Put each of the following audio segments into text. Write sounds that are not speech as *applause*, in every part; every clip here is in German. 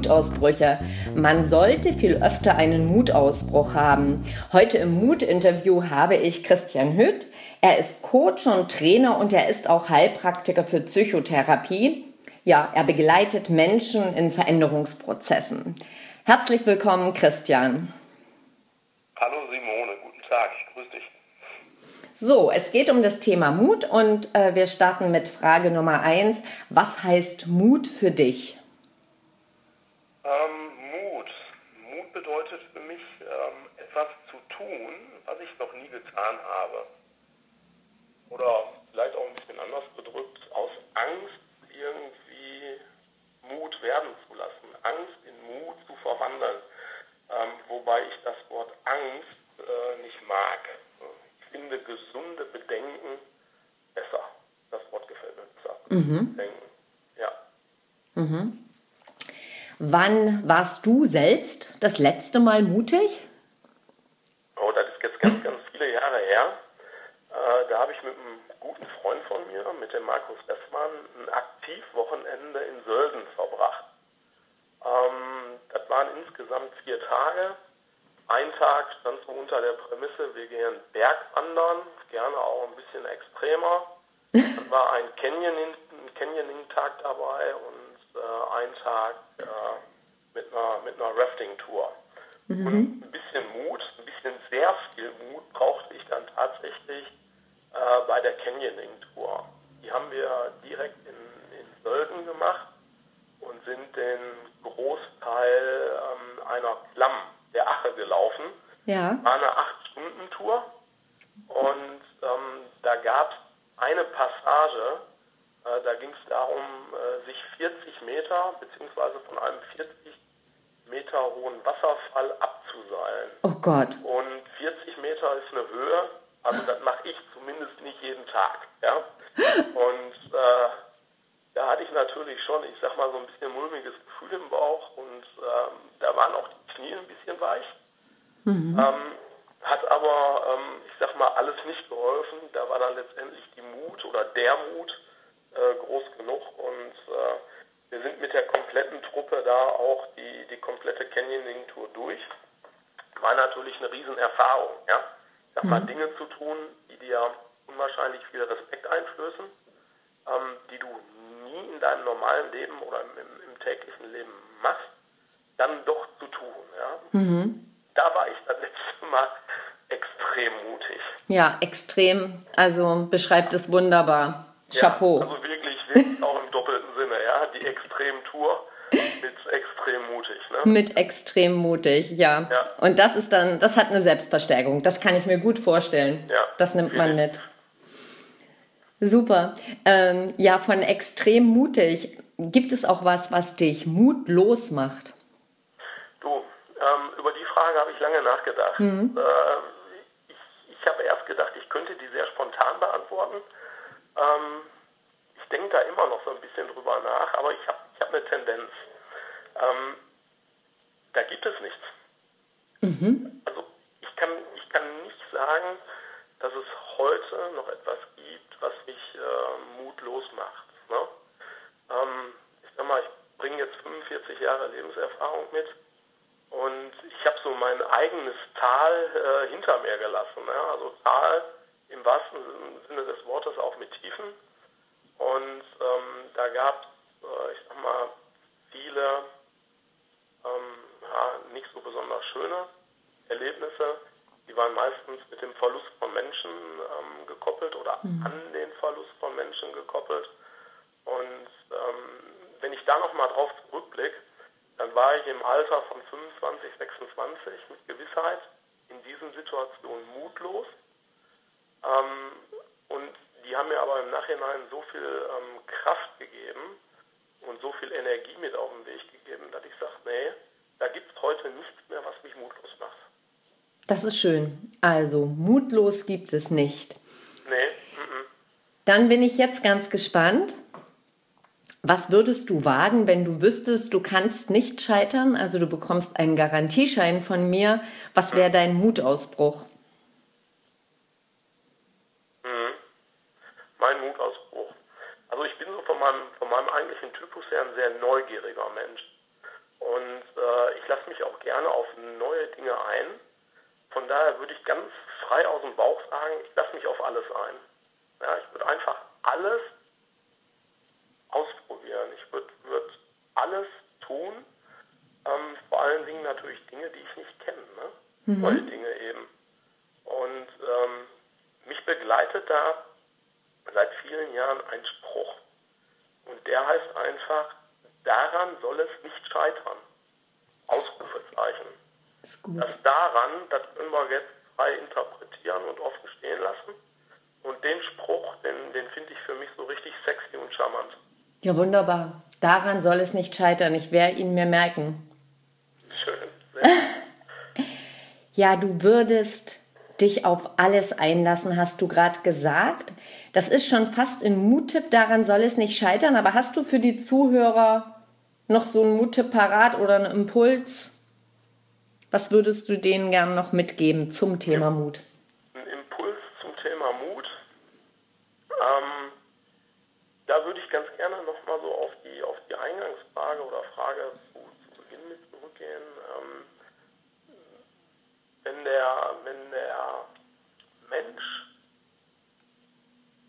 Mutausbrüche. Man sollte viel öfter einen Mutausbruch haben. Heute im Mut-Interview habe ich Christian Hütt. Er ist Coach und Trainer und er ist auch Heilpraktiker für Psychotherapie. Ja, er begleitet Menschen in Veränderungsprozessen. Herzlich willkommen, Christian. Hallo Simone, guten Tag, ich grüße dich. So, es geht um das Thema Mut und äh, wir starten mit Frage Nummer eins. Was heißt Mut für dich? Ähm, Mut. Mut bedeutet für mich, ähm, etwas zu tun, was ich noch nie getan habe. Oder vielleicht auch ein bisschen anders gedrückt, aus Angst irgendwie Mut werden zu lassen, Angst in Mut zu verwandeln. Ähm, wobei ich das Wort Angst äh, nicht mag finde gesunde Bedenken besser. Das Wort gefällt mir besser. Mhm. Bedenken. Ja. Mhm. Wann warst du selbst das letzte Mal mutig? Oh, das ist jetzt ganz, ganz viele Jahre her. Äh, da habe ich mit einem guten Freund von mir, mit dem Markus Westmann, ein Aktivwochenende in Sölden verbracht. Ähm, das waren insgesamt vier Tage. Ein Tag stand so unter der Prämisse, wir gehen Bergwandern, gerne auch ein bisschen extremer. Dann war ein Canyoning-Tag Canyoning dabei und äh, ein Tag äh, mit einer, mit einer Rafting-Tour. Mhm. Und ein bisschen Mut, ein bisschen sehr viel Mut brauchte ich dann tatsächlich äh, bei der Canyoning-Tour. Die haben wir direkt in, in Sölden gemacht und sind den Großteil ähm, einer Klamm der Ache gelaufen. Ja. War eine 8-Stunden-Tour und ähm, da gab es eine Passage, äh, da ging es darum, äh, sich 40 Meter beziehungsweise von einem 40 Meter hohen Wasserfall abzuseilen. Oh Gott. Und 40 Meter ist eine Höhe, also das mache ich zumindest nicht jeden Tag. Ja? Und äh, da hatte ich natürlich schon, ich sag mal, so ein bisschen mulmiges Gefühl im Bauch und ähm, da waren auch die Knie ein bisschen weich. Mhm. Ähm, hat aber, ähm, ich sag mal, alles nicht geholfen. Da war dann letztendlich die Mut oder der Mut äh, groß genug und äh, wir sind mit der kompletten Truppe da auch die, die komplette Canyoning-Tour durch. War natürlich eine Riesenerfahrung, ja. Ich sag mal, mhm. Dinge zu tun, die dir unwahrscheinlich viel Respekt einflößen, ähm, die du nie in deinem normalen Leben oder im, im, im täglichen Leben machst, dann doch zu tun. Ja? Mhm. Da war ich das letzte Mal extrem mutig. Ja, extrem. Also beschreibt es wunderbar. Chapeau. Ja, also wirklich, wirklich auch im doppelten Sinne, ja. Die Extremtour mit extrem mutig. Ne? Mit extrem mutig, ja. ja. Und das ist dann, das hat eine Selbstverstärkung. Das kann ich mir gut vorstellen. Ja, das nimmt man mit. Super. Ähm, ja, von extrem mutig. Gibt es auch was, was dich mutlos macht? Du, ähm, über die Frage habe ich lange nachgedacht. Mhm. Äh, ich, ich habe erst gedacht, ich könnte die sehr spontan beantworten. Ähm, denke da immer noch so ein bisschen drüber nach, aber ich habe ich hab eine Tendenz. Ähm, da gibt es nichts. Mhm. Also ich kann, ich kann nicht sagen, dass es heute noch etwas gibt, was mich äh, mutlos macht. Ne? Ähm, ich sag mal, ich bringe jetzt 45 Jahre Lebenserfahrung mit und ich habe so mein eigenes Tal äh, hinter mir gelassen. Ne? Also Tal im wahrsten Sinne des Wortes auch mit Tiefen. Gab es, äh, ich sag mal, viele ähm, ja, nicht so besonders schöne Erlebnisse die waren meistens mit dem Verlust von Menschen ähm, gekoppelt oder mhm. an den Verlust von Menschen gekoppelt. Und ähm, wenn ich da nochmal drauf zurückblicke, dann war ich im Alter von 25, 26 mit Gewissheit in diesen Situationen mutlos. Ähm, und die haben mir aber im Nachhinein so viel ähm, Kraft gegeben und so viel Energie mit auf den Weg gegeben, dass ich sage, nee, da gibt es heute nichts mehr, was mich mutlos macht. Das ist schön. Also, mutlos gibt es nicht. Nee. M Dann bin ich jetzt ganz gespannt. Was würdest du wagen, wenn du wüsstest, du kannst nicht scheitern? Also du bekommst einen Garantieschein von mir. Was wäre dein Mutausbruch? Mhm. Mein Mutausbruch. Also ich bin so von meinem, von meinem eigentlichen Typus her ein sehr neugieriger Mensch. Und äh, ich lasse mich auch gerne auf neue Dinge ein. Von daher würde ich ganz frei aus dem Bauch sagen, ich lasse mich auf alles ein. Ja, ich würde einfach alles ausprobieren. Ich würde würd alles tun. Ähm, vor allen Dingen natürlich Dinge, die ich nicht kenne. Ne? Mhm. Neue Dinge eben. Und ähm, mich begleitet da seit vielen Jahren ein Spruch. Und der heißt einfach, daran soll es nicht scheitern. Ausrufezeichen. Das, das daran, das können wir jetzt frei interpretieren und offen stehen lassen. Und den Spruch, den, den finde ich für mich so richtig sexy und charmant. Ja, wunderbar. Daran soll es nicht scheitern. Ich werde ihn mir merken. Schön. *laughs* ja, du würdest dich auf alles einlassen, hast du gerade gesagt. Das ist schon fast ein Muttipp, daran soll es nicht scheitern. Aber hast du für die Zuhörer noch so einen Muttipp parat oder einen Impuls? Was würdest du denen gerne noch mitgeben zum Thema Mut? Ein Impuls zum Thema Mut. Ähm, da würde ich ganz gerne nochmal so auf die, auf die Eingangsfrage oder Frage zu, zu Beginn mit zurückgehen. Ähm, wenn der, wenn der Mensch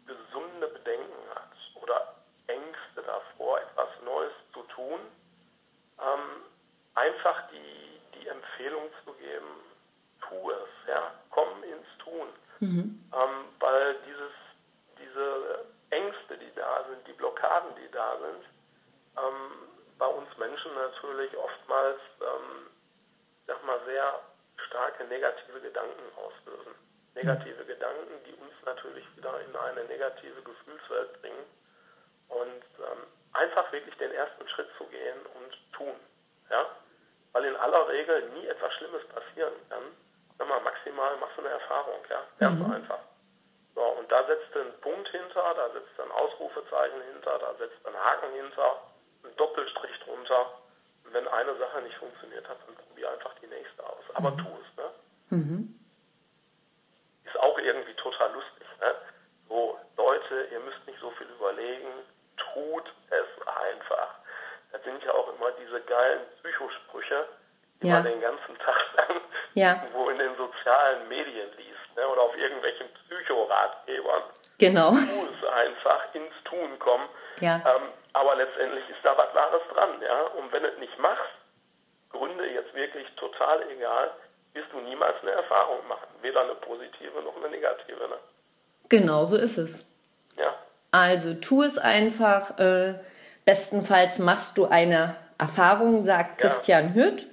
gesunde Bedenken hat oder Ängste davor, etwas Neues zu tun, ähm, einfach die, die Empfehlung zu geben, tu es, ja, komm ins Tun. Mhm. Ähm, weil dieses, diese Ängste, die da sind, die Blockaden, die da sind, ähm, bei uns Menschen natürlich oftmals, ähm, sag mal, sehr starke negative Gedanken auslösen. Negative Gedanken, die uns natürlich wieder in eine negative Gefühlswelt bringen. Und ähm, einfach wirklich den ersten Schritt zu gehen und tun. Ja? Weil in aller Regel nie etwas Schlimmes passieren kann. Sag mal, maximal machst du eine Erfahrung, ja. Ganz mhm. einfach. So, und da setzt du einen Punkt hinter, da setzt du ein Ausrufezeichen hinter, da setzt du einen Haken hinter, einen Doppelstrich drunter. Und wenn eine Sache nicht funktioniert hat, dann probier einfach die nächste aus. Aber mhm. tu es, ne? Mhm. Ist auch irgendwie total lustig, ne? So, Leute, ihr müsst nicht so viel überlegen, tut es einfach. Das sind ja auch immer diese geilen Psychosprüche, die ja. man den ganzen Tag *laughs* lang ja. irgendwo in den sozialen Medien liest ne? oder auf irgendwelchen Psychoratgebern. Genau. Tu es einfach, ins Tun kommen. Ja. Ähm, aber letztendlich ist da was Wahres dran. Ja? Und wenn du es nicht machst, Gründe jetzt wirklich total egal, wirst du niemals eine Erfahrung machen. Weder eine positive noch eine negative. Ne? Genau so ist es. Ja. Also tu es einfach. Äh, bestenfalls machst du eine Erfahrung, sagt ja. Christian Hütt.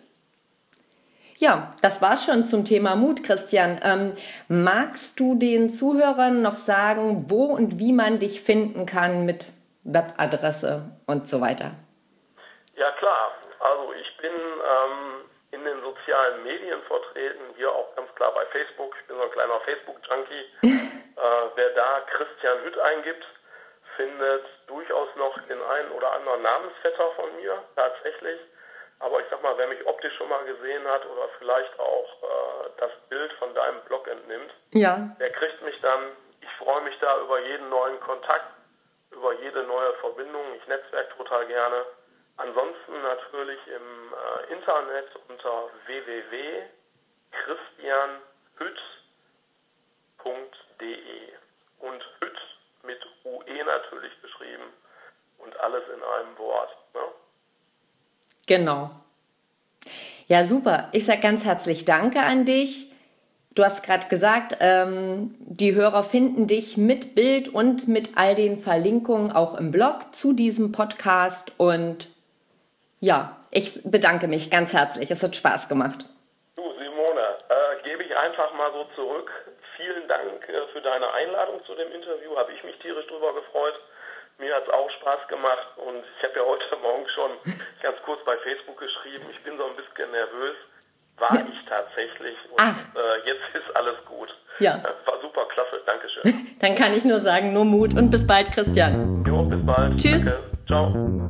Ja, das war schon zum Thema Mut, Christian. Ähm, magst du den Zuhörern noch sagen, wo und wie man dich finden kann mit Webadresse und so weiter? Ja, klar. Also ich bin ähm, in den sozialen Medien vertreten, hier auch ganz klar bei Facebook. Ich bin so ein kleiner Facebook-Junkie. *laughs* äh, wer da Christian Hütt eingibt, findet durchaus noch den einen oder anderen Namensvetter von mir, tatsächlich. Aber ich sag mal, wer mich optisch schon mal gesehen hat oder vielleicht auch äh, das Bild von deinem Blog entnimmt, ja. der kriegt mich dann. Ich freue mich da über jeden neuen Kontakt, über jede neue Verbindung. Ich netzwerk total gerne. Ansonsten natürlich im äh, Internet unter www.christianhütt.de und Hütt mit UE natürlich geschrieben und alles in einem Wort. Ne? Genau. Ja, super. Ich sage ganz herzlich Danke an dich. Du hast gerade gesagt, ähm, die Hörer finden dich mit Bild und mit all den Verlinkungen auch im Blog zu diesem Podcast. Und ja, ich bedanke mich ganz herzlich. Es hat Spaß gemacht. Du, Simone, äh, gebe ich einfach mal so zurück. Vielen Dank äh, für deine Einladung zu dem Interview. Habe ich mich tierisch drüber gefreut. Mir hat es auch Spaß gemacht und ich habe ja heute *laughs* Morgen schon ganz kurz bei Facebook geschrieben, ich bin so ein bisschen nervös. War ja. ich tatsächlich und äh, jetzt *laughs* ist alles gut. Ja. *laughs* War super, klasse, Dankeschön. *laughs* Dann kann ich nur sagen, nur Mut und bis bald, Christian. Jo, bis bald. Tschüss. Danke. Ciao.